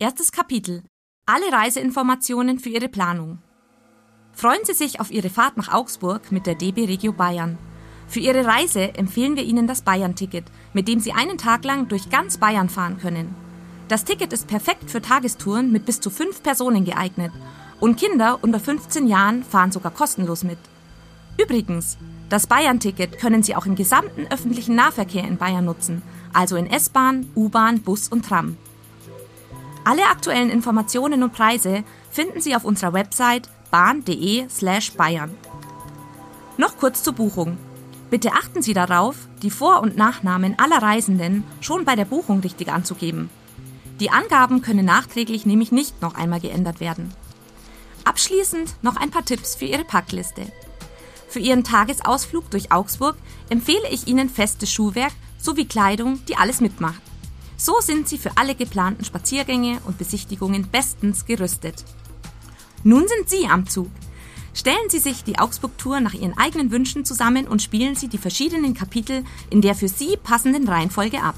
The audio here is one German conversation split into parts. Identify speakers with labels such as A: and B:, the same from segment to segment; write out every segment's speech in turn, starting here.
A: Erstes Kapitel. Alle Reiseinformationen für Ihre Planung. Freuen Sie sich auf Ihre Fahrt nach Augsburg mit der DB Regio Bayern. Für Ihre Reise empfehlen wir Ihnen das Bayern-Ticket, mit dem Sie einen Tag lang durch ganz Bayern fahren können. Das Ticket ist perfekt für Tagestouren mit bis zu fünf Personen geeignet und Kinder unter 15 Jahren fahren sogar kostenlos mit. Übrigens, das Bayern-Ticket können Sie auch im gesamten öffentlichen Nahverkehr in Bayern nutzen, also in S-Bahn, U-Bahn, Bus und Tram. Alle aktuellen Informationen und Preise finden Sie auf unserer Website bahn.de/slash Bayern. Noch kurz zur Buchung. Bitte achten Sie darauf, die Vor- und Nachnamen aller Reisenden schon bei der Buchung richtig anzugeben. Die Angaben können nachträglich nämlich nicht noch einmal geändert werden. Abschließend noch ein paar Tipps für Ihre Packliste. Für Ihren Tagesausflug durch Augsburg empfehle ich Ihnen festes Schuhwerk sowie Kleidung, die alles mitmacht. So sind Sie für alle geplanten Spaziergänge und Besichtigungen bestens gerüstet. Nun sind Sie am Zug. Stellen Sie sich die Augsburg-Tour nach Ihren eigenen Wünschen zusammen und spielen Sie die verschiedenen Kapitel in der für Sie passenden Reihenfolge ab.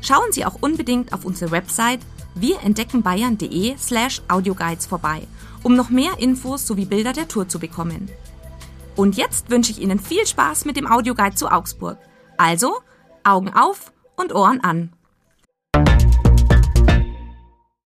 A: Schauen Sie auch unbedingt auf unsere Website wirentdeckenbayern.de slash audioguides vorbei, um noch mehr Infos sowie Bilder der Tour zu bekommen. Und jetzt wünsche ich Ihnen viel Spaß mit dem Audioguide zu Augsburg. Also, Augen auf und Ohren an.